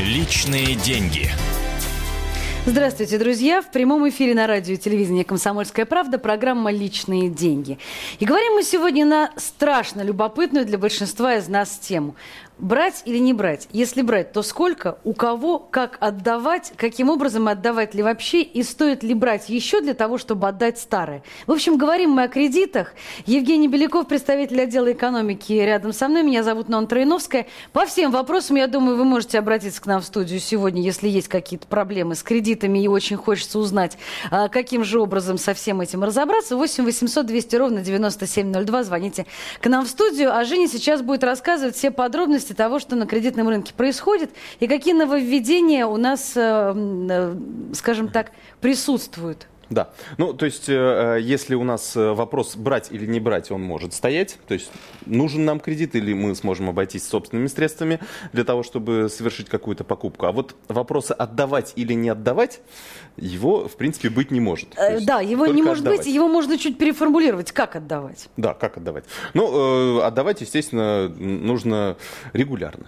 Личные деньги. Здравствуйте, друзья! В прямом эфире на радио и телевидении «Комсомольская правда» программа «Личные деньги». И говорим мы сегодня на страшно любопытную для большинства из нас тему. Брать или не брать? Если брать, то сколько, у кого, как отдавать, каким образом отдавать ли вообще и стоит ли брать еще для того, чтобы отдать старое? В общем, говорим мы о кредитах. Евгений Беляков, представитель отдела экономики рядом со мной. Меня зовут Нонна Троиновская. По всем вопросам, я думаю, вы можете обратиться к нам в студию сегодня, если есть какие-то проблемы с кредитами и очень хочется узнать, а, каким же образом со всем этим разобраться. 8 800 200 ровно 9702. Звоните к нам в студию. А Женя сейчас будет рассказывать все подробности подробности того, что на кредитном рынке происходит, и какие нововведения у нас, э, э, скажем так, присутствуют. Да. Ну, то есть, э, если у нас вопрос брать или не брать, он может стоять. То есть, нужен нам кредит или мы сможем обойтись собственными средствами для того, чтобы совершить какую-то покупку. А вот вопросы отдавать или не отдавать, его, в принципе, быть не может. Э, да, его не может отдавать. быть, его можно чуть переформулировать. Как отдавать? Да, как отдавать? Ну, э, отдавать, естественно, нужно регулярно.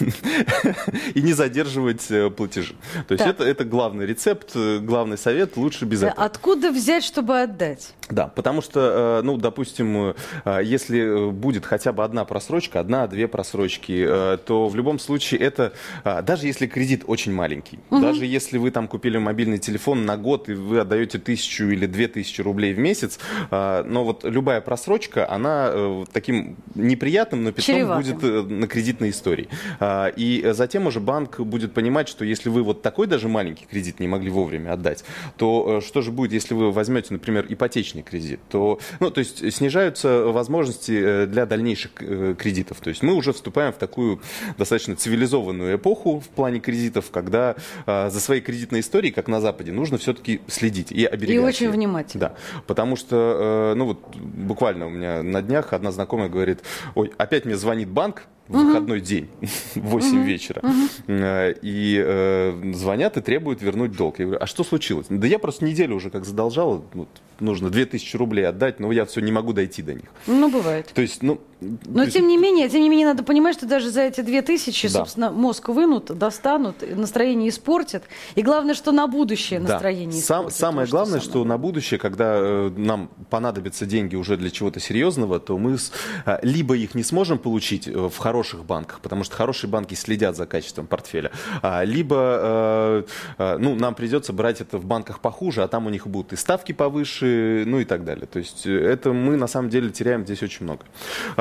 И не задерживать э, платежи. То есть это, это главный рецепт, э, главный совет, лучше без этого. Откуда взять, чтобы отдать? Да, потому что, ну, допустим, если будет хотя бы одна просрочка, одна-две просрочки, то в любом случае это, даже если кредит очень маленький, угу. даже если вы там купили мобильный телефон, на год, и вы отдаете тысячу или две тысячи рублей в месяц, а, но вот любая просрочка, она э, таким неприятным напитом будет э, на кредитной истории. А, и затем уже банк будет понимать, что если вы вот такой даже маленький кредит не могли вовремя отдать, то э, что же будет, если вы возьмете, например, ипотечный кредит? То, ну, то есть снижаются возможности для дальнейших кредитов. То есть мы уже вступаем в такую достаточно цивилизованную эпоху в плане кредитов, когда за своей кредитной историей, как на Западе, Западе нужно все-таки следить и оберегать. И очень ее. внимательно. Да, потому что, э, ну вот буквально у меня на днях одна знакомая говорит, ой, опять мне звонит банк, в угу. выходной день в 8 угу. вечера. Угу. И э, звонят и требуют вернуть долг. Я говорю, а что случилось? Да я просто неделю уже как задолжал, вот, нужно 2000 рублей отдать, но я все не могу дойти до них. Ну, бывает. То есть, ну... Но тем не менее, тем не менее, надо понимать, что даже за эти 2000, да. собственно, мозг вынут, достанут, настроение испортят. И главное, что на будущее настроение да. Сам, Самое то, главное, что, что на будущее, когда э, нам понадобятся деньги уже для чего-то серьезного, то мы с, э, либо их не сможем получить э, в хороших банках, потому что хорошие банки следят за качеством портфеля, а, либо э, э, ну, нам придется брать это в банках похуже, а там у них будут и ставки повыше, ну и так далее. То есть э, это мы на самом деле теряем здесь очень много.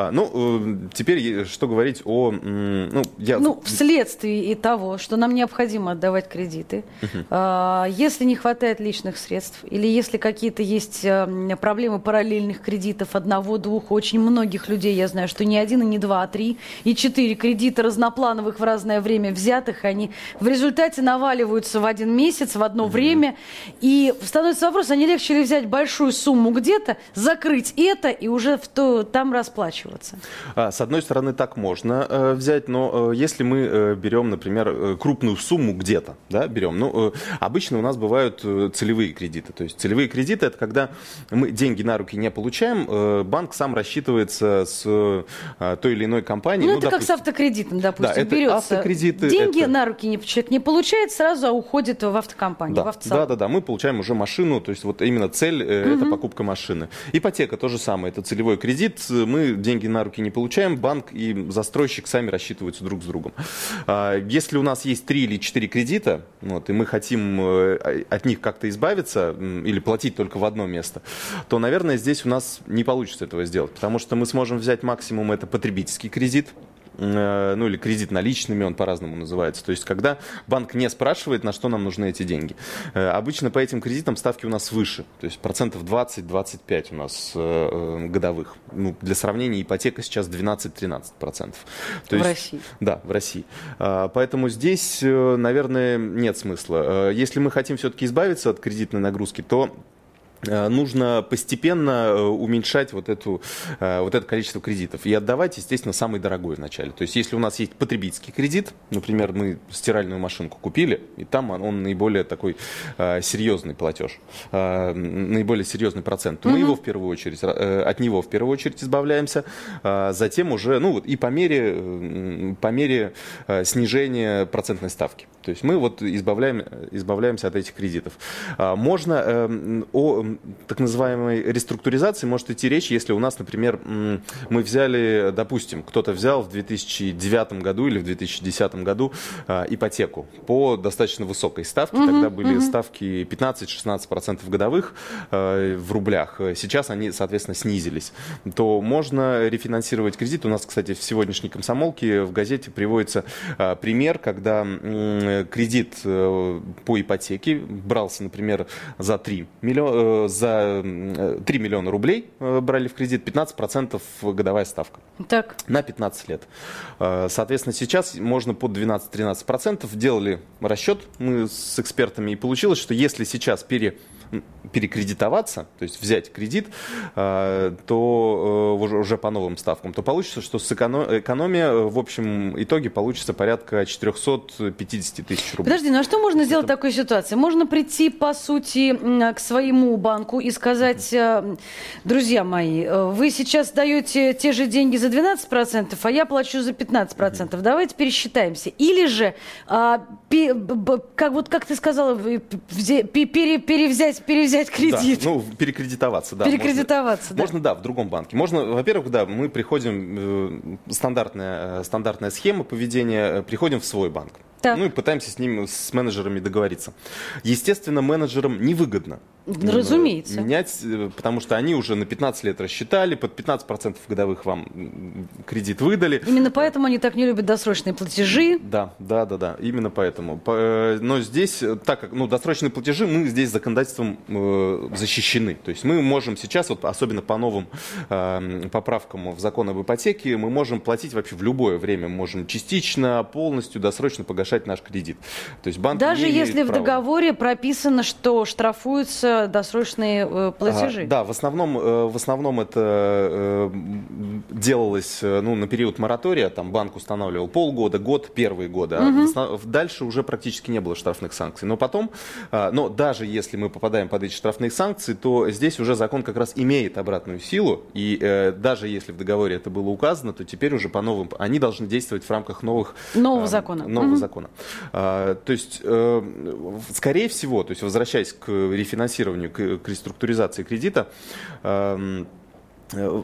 А, ну, э, теперь что говорить о... Ну, я... ну, вследствие и того, что нам необходимо отдавать кредиты, uh-huh. а, если не хватает личных средств, или если какие-то есть э, проблемы параллельных кредитов одного, двух, очень многих людей, я знаю, что не один, и не два, а три, и четыре кредита разноплановых в разное время взятых, они в результате наваливаются в один месяц, в одно uh-huh. время, и становится вопрос, а не легче ли взять большую сумму где-то, закрыть это и уже в то, там расплачиваться? А, с одной стороны, так можно э, взять, но э, если мы э, берем, например, крупную сумму где-то, да, берем, ну, обычно у нас бывают целевые кредиты. То есть целевые кредиты это когда мы деньги на руки не получаем, банк сам рассчитывается с той или иной компанией. Ну, ну это допустим, как с автокредитом, допустим, да, это берется автокредиты, деньги это... на руки не, человек не получает, сразу а уходит в автокомпанию, да, в автосалон. Да, да, да, мы получаем уже машину, то есть вот именно цель угу. это покупка машины. Ипотека то же самое, это целевой кредит, мы деньги на руки не получаем, банк и застройщик сами рассчитываются друг с другом. А, если у нас есть три или четыре кредита, вот, и мы хотим э, от них как-то избавиться или платить только в одно место, то, наверное, здесь у нас не получится этого сделать, потому что мы сможем взять максимум это потребительский кредит, ну или кредит наличными, он по-разному называется. То есть, когда банк не спрашивает, на что нам нужны эти деньги. Э, обычно по этим кредитам ставки у нас выше, то есть процентов 20-25 у нас э, годовых. Ну, для сравнения, ипотека сейчас 12-13 процентов. В есть, России? Да, в России. Поэтому здесь, наверное, нет смысла. Если мы хотим все-таки избавиться от кредитной нагрузки, то Э, нужно постепенно э, уменьшать вот, эту, э, вот это количество кредитов и отдавать, естественно, самый дорогой вначале. То есть, если у нас есть потребительский кредит, например, мы стиральную машинку купили, и там он наиболее такой серьезный платеж, наиболее серьезный процент, то мы его в первую очередь, от него в первую очередь избавляемся, затем уже, ну вот и по мере, по мере снижения процентной ставки. То есть мы вот избавляем, избавляемся от этих кредитов. Можно о так называемой реструктуризации может идти речь, если у нас, например, мы взяли, допустим, кто-то взял в 2009 году или в 2010 году а, ипотеку по достаточно высокой ставке. Угу, Тогда были угу. ставки 15-16% годовых э, в рублях. Сейчас они, соответственно, снизились. То можно рефинансировать кредит. У нас, кстати, в сегодняшней комсомолке в газете приводится э, пример, когда э, кредит э, по ипотеке брался, например, за 3 миллиона за 3 миллиона рублей э, брали в кредит, 15% годовая ставка. Так. На 15 лет. Э, соответственно, сейчас можно под 12-13% делали расчет мы с экспертами, и получилось, что если сейчас пере перекредитоваться, то есть взять кредит, э, то э, уже по новым ставкам, то получится, что с экономия в общем итоге получится порядка 450 тысяч рублей. Подожди, ну а что можно сделать в такой ситуации? Можно прийти, по сути, к своему банку и сказать, э, друзья мои, вы сейчас даете те же деньги за 12%, а я плачу за 15%. Давайте пересчитаемся. Или же, а, как, вот, как ты сказала, перевзять, перевзять взять кредит. Да, ну, перекредитоваться, да. Перекредитоваться, можно, да. Можно, да, в другом банке. Можно, во-первых, да, мы приходим, э, стандартная, э, стандартная схема поведения, э, приходим в свой банк. Так. Ну и пытаемся с ним, с менеджерами договориться. Естественно, менеджерам невыгодно Разумеется. менять, потому что они уже на 15 лет рассчитали, под 15% годовых вам кредит выдали. Именно поэтому они так не любят досрочные платежи. Да, да, да, да, именно поэтому. Но здесь, так как ну, досрочные платежи, мы здесь законодательством э, защищены. То есть мы можем сейчас, вот особенно по новым э, поправкам в закон об ипотеке, мы можем платить вообще в любое время. Мы можем частично, полностью, досрочно погашать наш кредит. То есть банк Даже если в договоре прописано, что штрафуются досрочные э, платежи? А, да, в основном, э, в основном это э, делалось ну, на период моратория. Там банк устанавливал полгода, год, первые годы. Угу. А дальше уже практически не было штрафных санкций. Но потом, э, но даже если мы попадаем под эти штрафные санкции, то здесь уже закон как раз имеет обратную силу. И даже если в договоре это было указано, то теперь уже по новым, они должны действовать в рамках новых... Нового э, закона. Нового угу. закона. А, то есть, скорее всего, то есть возвращаясь к рефинансированию, к, к реструктуризации кредита, эм, э,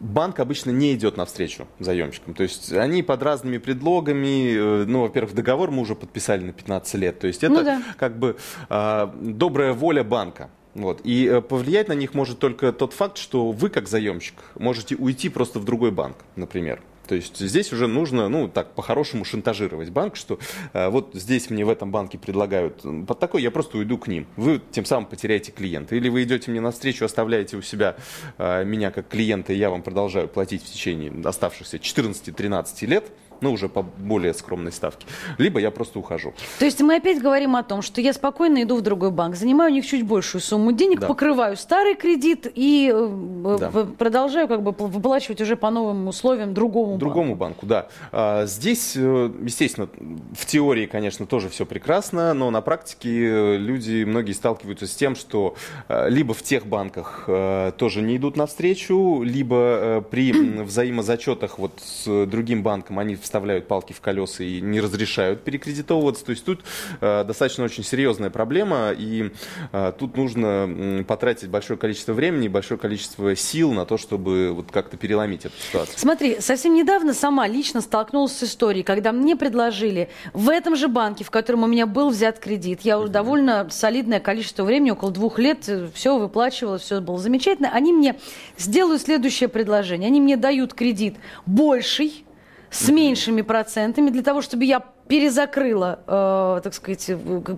банк обычно не идет навстречу заемщикам. То есть они под разными предлогами, э, ну, во-первых, договор мы уже подписали на 15 лет. То есть это ну, да. как бы э, добрая воля банка. Вот. И э, повлиять на них может только тот факт, что вы, как заемщик, можете уйти просто в другой банк, например. То есть здесь уже нужно, ну, так, по-хорошему шантажировать банк, что э, вот здесь мне в этом банке предлагают под такой, я просто уйду к ним. Вы тем самым потеряете клиента. Или вы идете мне навстречу, оставляете у себя э, меня как клиента, и я вам продолжаю платить в течение оставшихся 14-13 лет, ну, уже по более скромной ставке. Либо я просто ухожу. То есть мы опять говорим о том, что я спокойно иду в другой банк, занимаю у них чуть большую сумму денег, да. покрываю старый кредит и э, да. продолжаю как бы выплачивать уже по новым условиям другому, другому банку. да. А, здесь, э, естественно, в теории, конечно, тоже все прекрасно, но на практике э, люди, многие сталкиваются с тем, что либо в тех банках тоже не идут навстречу, либо при взаимозачетах вот с другим банком они вставляют палки в колеса и не разрешают перекредитовываться. То есть тут э, достаточно очень серьезная проблема, и э, тут нужно потратить большое количество времени, большое количество сил на то, чтобы вот как-то переломить эту ситуацию. Смотри, совсем недавно сама лично столкнулась с историей, когда мне предложили в этом же банке, в котором у меня был взят кредит, я уже довольно солидное количество времени, около двух лет, э, все выплачивала, все было замечательно, они мне сделают следующее предложение. Они мне дают кредит больший, с меньшими процентами, для того, чтобы я перезакрыла, э, так сказать,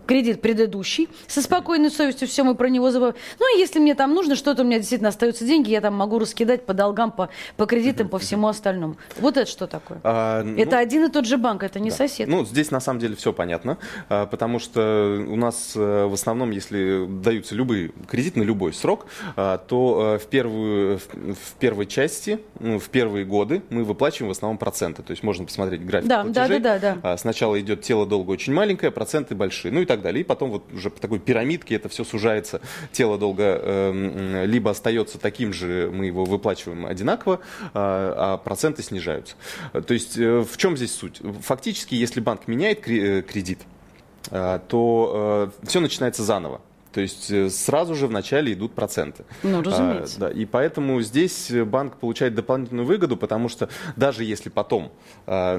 кредит предыдущий, со спокойной совестью все мы про него забываем. Ну, и если мне там нужно, что-то у меня действительно остаются деньги, я там могу раскидать по долгам, по, по кредитам, по всему остальному. Вот это что такое? А, ну, это один и тот же банк, это не да. сосед. Ну, здесь на самом деле все понятно, а, потому что у нас э, в основном, если даются любые кредиты на любой срок, а, то э, в, первую, в первой части, ну, в первые годы мы выплачиваем в основном проценты. То есть можно посмотреть график да, платежей. Да, да, да, да. Сначала идет тело долга очень маленькое, проценты большие, ну и так далее. И потом вот уже по такой пирамидке это все сужается. Тело долга э, либо остается таким же, мы его выплачиваем одинаково, а, а проценты снижаются. То есть э, в чем здесь суть? Фактически, если банк меняет э, кредит, э, то все начинается заново. То есть э, сразу же вначале идут проценты. Ну, разумеется. А, да, и поэтому здесь банк получает дополнительную выгоду, потому что даже если потом а,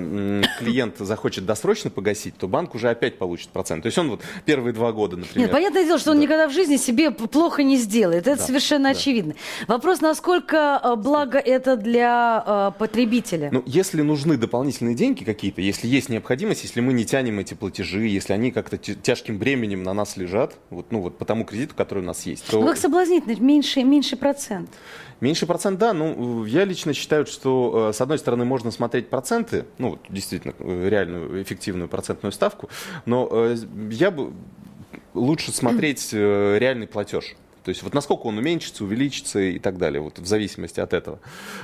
клиент захочет досрочно погасить, то банк уже опять получит процент. То есть он вот первые два года, например... Нет, понятное дело, что он никогда в жизни себе плохо не сделает. Это да, совершенно да. очевидно. Вопрос, насколько а, благо это для а, потребителя? Ну, если нужны дополнительные деньги какие-то, если есть необходимость, если мы не тянем эти платежи, если они как-то тяжким бременем на нас лежат, вот, ну вот тому кредиту, который у нас есть. То... Ну, как соблазнительно, меньше, меньше процент. Меньше процент, да. Ну, я лично считаю, что, э, с одной стороны, можно смотреть проценты, ну, действительно, э, реальную эффективную процентную ставку, но э, я бы лучше смотреть реальный платеж. То есть вот насколько он уменьшится, увеличится и так далее, вот в зависимости от этого.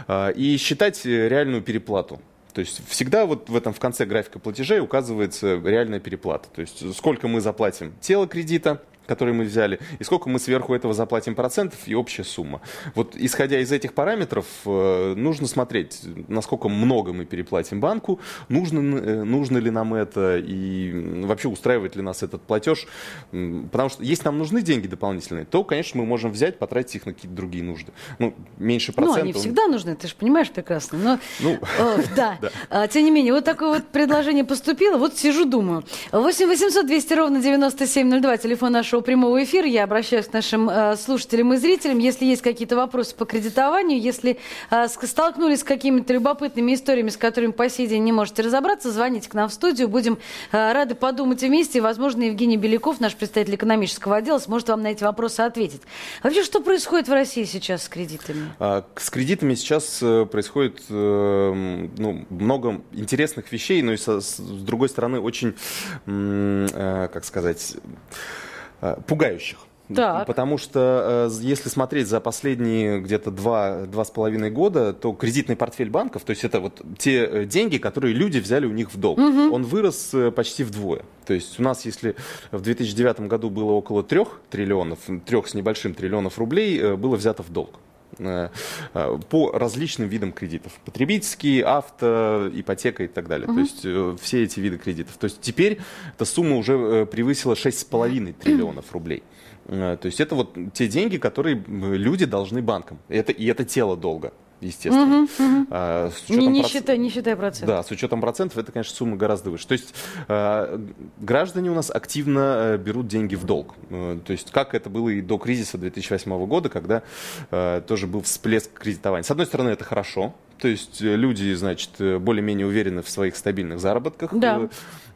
А, и считать реальную переплату. То есть всегда вот в этом в конце графика платежей указывается реальная переплата. То есть сколько мы заплатим тело кредита, который мы взяли, и сколько мы сверху этого заплатим процентов, и общая сумма. Вот исходя из этих параметров, э, нужно смотреть, насколько много мы переплатим банку, нужно, э, нужно ли нам это, и вообще устраивает ли нас этот платеж. Потому что если нам нужны деньги дополнительные, то, конечно, мы можем взять, потратить их на какие-то другие нужды. Ну, меньше процентов. Ну, они всегда нужны, ты же понимаешь прекрасно. Но, ну, о, да. да. А, тем не менее, вот такое вот предложение поступило, вот сижу, думаю. 8 800 200 ровно 9702, телефон нашего нашего прямого эфира. Я обращаюсь к нашим э, слушателям и зрителям. Если есть какие-то вопросы по кредитованию, если э, столкнулись с какими-то любопытными историями, с которыми по сей день не можете разобраться, звоните к нам в студию. Будем э, рады подумать вместе. Возможно, Евгений Беляков, наш представитель экономического отдела, сможет вам на эти вопросы ответить. Вообще, что происходит в России сейчас с кредитами? А, с кредитами сейчас происходит ну, много интересных вещей, но и с другой стороны очень, как сказать пугающих. Так. Потому что э, если смотреть за последние где-то два, два с половиной года, то кредитный портфель банков, то есть это вот те э, деньги, которые люди взяли у них в долг, угу. он вырос почти вдвое. То есть у нас, если в 2009 году было около трех триллионов, трех с небольшим триллионов рублей было взято в долг по различным видам кредитов. Потребительские, авто, ипотека и так далее. Угу. То есть все эти виды кредитов. То есть теперь эта сумма уже превысила 6,5 триллионов рублей. То есть это вот те деньги, которые люди должны банкам. Это, и это тело долга естественно. Угу, угу. А, с не, не, проц... считай, не считай процентов. Да, с учетом процентов это, конечно, сумма гораздо выше. То есть а, граждане у нас активно а, берут деньги в долг. А, то есть как это было и до кризиса 2008 года, когда а, тоже был всплеск кредитования. С одной стороны, это хорошо. То есть люди, значит, более-менее уверены в своих стабильных заработках, да.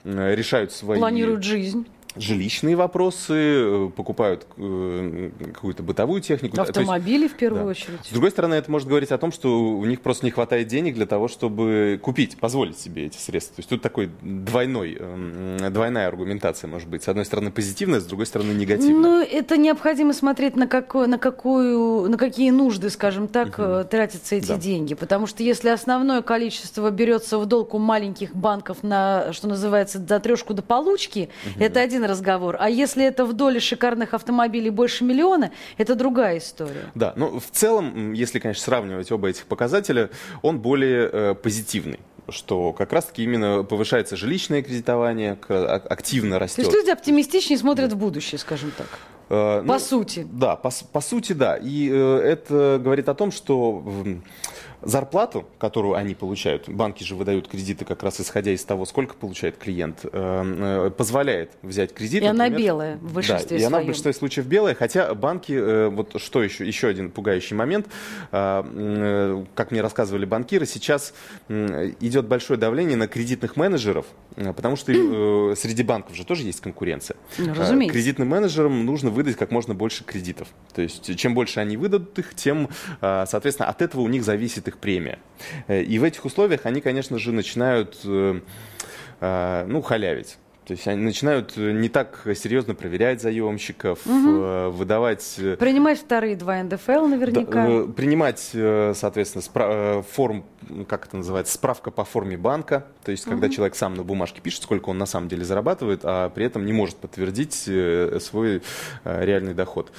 решают свои... Планируют жизнь жилищные вопросы, э, покупают э, какую-то бытовую технику. Автомобили есть, в первую да. очередь. С другой стороны, это может говорить о том, что у них просто не хватает денег для того, чтобы купить, позволить себе эти средства. То есть тут такой двойной, эм, двойная аргументация может быть. С одной стороны позитивная, с другой стороны негативная. Ну, это необходимо смотреть на, какой, на, какую, на какие нужды, скажем так, угу. тратятся эти да. деньги. Потому что если основное количество берется в долг у маленьких банков на, что называется, до трешку до получки, угу. это один разговор. А если это в доле шикарных автомобилей больше миллиона, это другая история. Да, ну в целом, если, конечно, сравнивать оба этих показателя, он более э, позитивный что как раз-таки именно повышается жилищное кредитование, а, активно растет. То есть люди оптимистичнее смотрят в будущее, скажем так. Э, по ну, сути. Да, по, по сути, да. И э, это говорит о том, что зарплату, которую они получают, банки же выдают кредиты как раз исходя из того, сколько получает клиент, э, позволяет взять кредит. И например, она белая в большинстве да, и она в большинстве случаев белая, хотя банки, вот что еще, еще один пугающий момент, как мне рассказывали банкиры, сейчас идет большое давление на кредитных менеджеров, потому что среди банков же тоже есть конкуренция. Ну, разумеется. Кредитным менеджерам нужно выдать как можно больше кредитов. То есть чем больше они выдадут их, тем, соответственно, от этого у них зависит их премия. Э, и в этих условиях они, конечно же, начинают э, э, ну, халявить. То есть они начинают не так серьезно проверять заемщиков, угу. выдавать... Принимать вторые два НДФЛ наверняка. Да, принимать, соответственно, спра- форм, как это называется, справка по форме банка. То есть когда угу. человек сам на бумажке пишет, сколько он на самом деле зарабатывает, а при этом не может подтвердить свой реальный доход.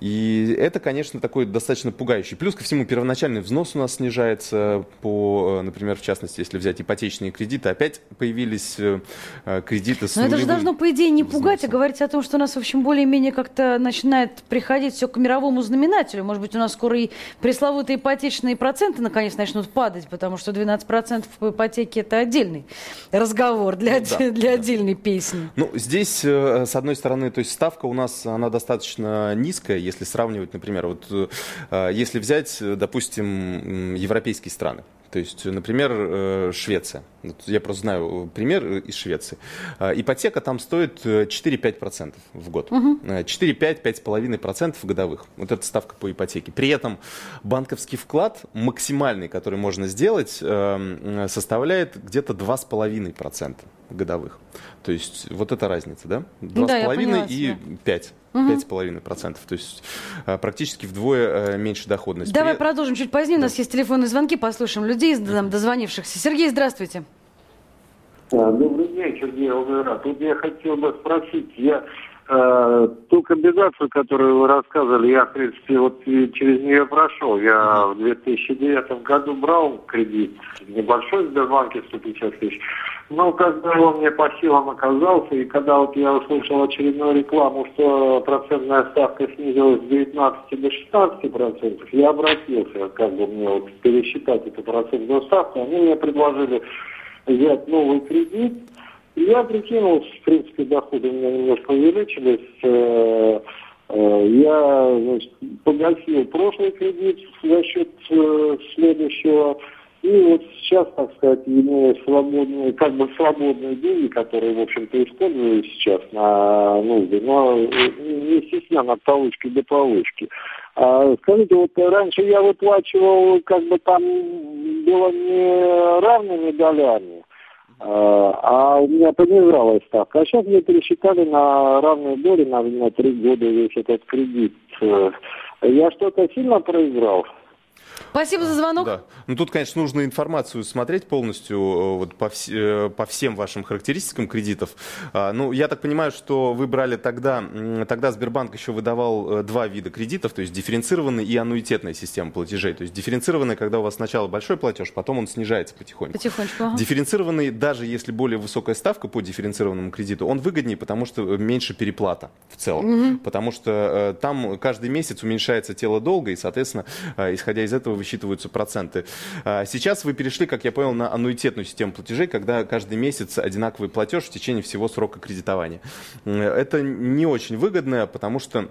И это, конечно, такой достаточно пугающий. Плюс ко всему, первоначальный взнос у нас снижается по, э, например, в частности, если взять ипотечные кредиты, опять появились э, э, кредиты с Но это же должно, по идее, не взносом. пугать, а говорить о том, что у нас, в общем, более-менее как-то начинает приходить все к мировому знаменателю. Может быть, у нас скоро и пресловутые ипотечные проценты наконец начнут падать, потому что 12% по ипотеке – это отдельный разговор для, ну, да, для да. отдельной песни. Ну, здесь, с одной стороны, то есть ставка у нас, она достаточно низкая, если сравнивать, например, вот э, если взять, допустим, европейские страны. То есть, например, э, Швеция. Я просто знаю пример из Швеции. Э, ипотека там стоит 4-5% в год. Угу. 4-5-5,5% годовых. Вот это ставка по ипотеке. При этом банковский вклад максимальный, который можно сделать, составляет где-то 2,5% годовых. То есть вот эта разница, да? 2,5 да, и 5. Пять с половиной процентов, то есть э, практически вдвое э, меньше доходность. Давай При... продолжим чуть позднее. Да. У нас есть телефонные звонки, послушаем людей, дозвонившихся. Сергей, здравствуйте. Добрый Сергей Алгара. Тут я хотел бы спросить, я э, ту комбинацию, которую вы рассказывали, я, в принципе, вот через нее прошел. Я в 2009 году брал кредит небольшой в Сбербанке, 150 тысяч. Но когда он мне по силам оказался, и когда вот я услышал очередную рекламу, что процентная ставка снизилась с 19 до 16 процентов, я обратился, как бы мне вот пересчитать эту процентную ставку. Они мне предложили взять новый кредит. Я прикинул, в принципе, доходы у меня немножко увеличились. Э, э, я значит, погасил прошлый кредит за счет э, следующего. И вот сейчас, так сказать, имея свободные, как бы свободные деньги, которые, в общем-то, использую сейчас на нужды, но не стеснян от получки до получки. А, скажите, вот раньше я выплачивал, как бы там было не равными долями, а, а у меня понижалась ставка. А сейчас мне пересчитали на равные доли на, на три года весь этот кредит. Я что-то сильно проиграл? Спасибо за звонок. Да. Ну, тут, конечно, нужно информацию смотреть полностью э, вот, по, вс э, по всем вашим характеристикам кредитов. А, ну, я так понимаю, что вы брали тогда, тогда Сбербанк еще выдавал э, два вида кредитов, то есть дифференцированная и аннуитетная система платежей. То есть дифференцированная, когда у вас сначала большой платеж, потом он снижается потихоньку. Потихонечку. Ага. Дифференцированный, даже если более высокая ставка по дифференцированному кредиту, он выгоднее, потому что меньше переплата в целом. Угу. Потому что э, там каждый месяц уменьшается тело долга, и, соответственно, э, исходя из этого высчитываются проценты. А, сейчас вы перешли, как я понял, на аннуитетную систему платежей, когда каждый месяц одинаковый платеж в течение всего срока кредитования. Это не очень выгодно, потому что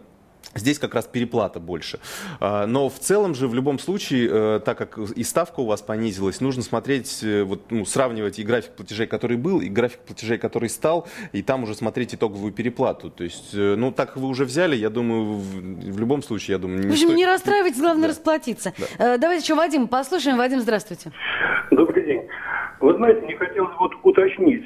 Здесь как раз переплата больше. А, но в целом же в любом случае, э, так как и ставка у вас понизилась, нужно смотреть, э, вот, ну, сравнивать и график платежей, который был, и график платежей, который стал, и там уже смотреть итоговую переплату. То есть, э, ну, так вы уже взяли, я думаю, в, в любом случае, я думаю, не В общем, стоит... не расстраивайтесь, главное да. расплатиться. Да. Давайте еще Вадим послушаем. Вадим, здравствуйте. Добрый день. Вы знаете, не хотелось вот уточнить,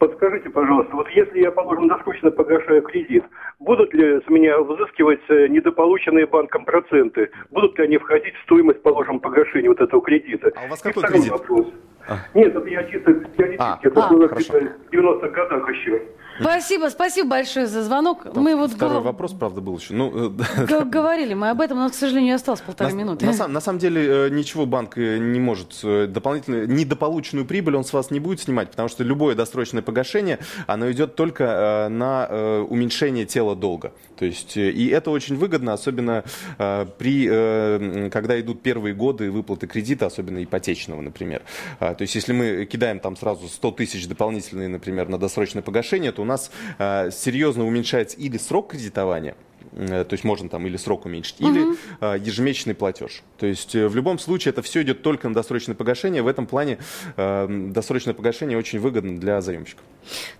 Подскажите, пожалуйста, вот если я, положим, досрочно погашаю кредит, будут ли с меня взыскивать э, недополученные банком проценты? Будут ли они входить в стоимость, положим, погашения вот этого кредита? А у вас какой кредит? Вопрос. А. Нет, это я чисто теоретически. А, это а, было в 90-х годах еще. Спасибо, спасибо большое за звонок. мы вот второй гов... вопрос, правда, был еще. Ну, э, говорили мы об этом, но, к сожалению, осталось полторы на, минуты. На, на самом деле э, ничего банк э, не может дополнительно, недополученную прибыль он с вас не будет снимать, потому что любое досрочное погашение, оно идет только на уменьшение тела долга. То есть, и это очень выгодно, особенно при, когда идут первые годы выплаты кредита, особенно ипотечного, например. То есть, если мы кидаем там сразу 100 тысяч дополнительные, например, на досрочное погашение, то у нас э, серьезно уменьшается или срок кредитования, э, то есть можно там или срок уменьшить, угу. или э, ежемесячный платеж. То есть в любом случае это все идет только на досрочное погашение. В этом плане э, досрочное погашение очень выгодно для заемщиков.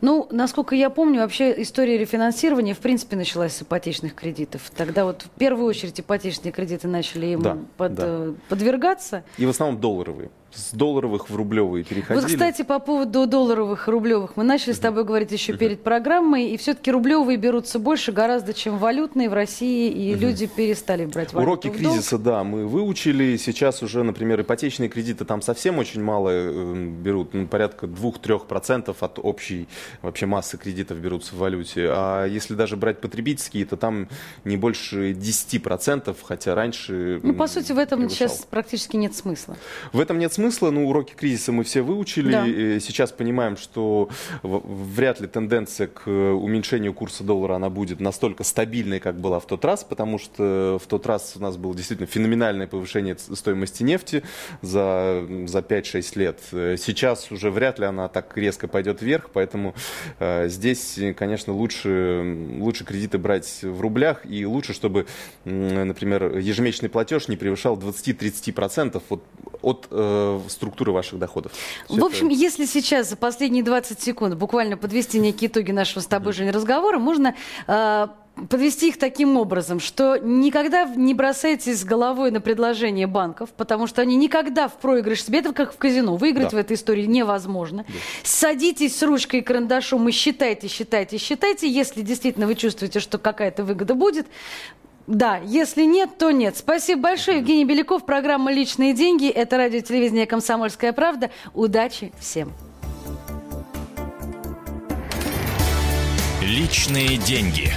Ну, насколько я помню, вообще история рефинансирования в принципе началась с ипотечных кредитов. Тогда вот в первую очередь ипотечные кредиты начали им да, под, да. Подвергаться. И в основном долларовые с долларовых в рублевые переходили. Вот, кстати, по поводу долларовых и рублевых. Мы начали с тобой говорить еще перед программой, и все-таки рублевые берутся больше гораздо, чем валютные в России, и люди перестали брать валюту Уроки кризиса, да, мы выучили. Сейчас уже, например, ипотечные кредиты там совсем очень мало э, берут, ну, порядка 2-3% от общей вообще массы кредитов берутся в валюте. А если даже брать потребительские, то там не больше 10%, хотя раньше... Ну, по сути, в этом превышал. сейчас практически нет смысла. В этом нет смысла смысла. Ну, уроки кризиса мы все выучили. Да. Сейчас понимаем, что вряд ли тенденция к уменьшению курса доллара она будет настолько стабильной, как была в тот раз, потому что в тот раз у нас было действительно феноменальное повышение стоимости нефти за, за 5-6 лет. Сейчас уже вряд ли она так резко пойдет вверх, поэтому э, здесь, конечно, лучше, лучше кредиты брать в рублях и лучше, чтобы, например, ежемесячный платеж не превышал 20-30% от, от э, структуры ваших доходов. Все в общем, это... если сейчас за последние 20 секунд буквально подвести некие итоги нашего с тобой же разговора, можно э, подвести их таким образом, что никогда не бросайтесь головой на предложение банков, потому что они никогда в проигрыш себе, это как в казино, выиграть да. в этой истории невозможно. Да. Садитесь с ручкой и карандашом и считайте, считайте, считайте. Если действительно вы чувствуете, что какая-то выгода будет, да, если нет, то нет. Спасибо большое. Евгений Беляков, программа «Личные деньги». Это радио телевидение «Комсомольская правда». Удачи всем. «Личные деньги».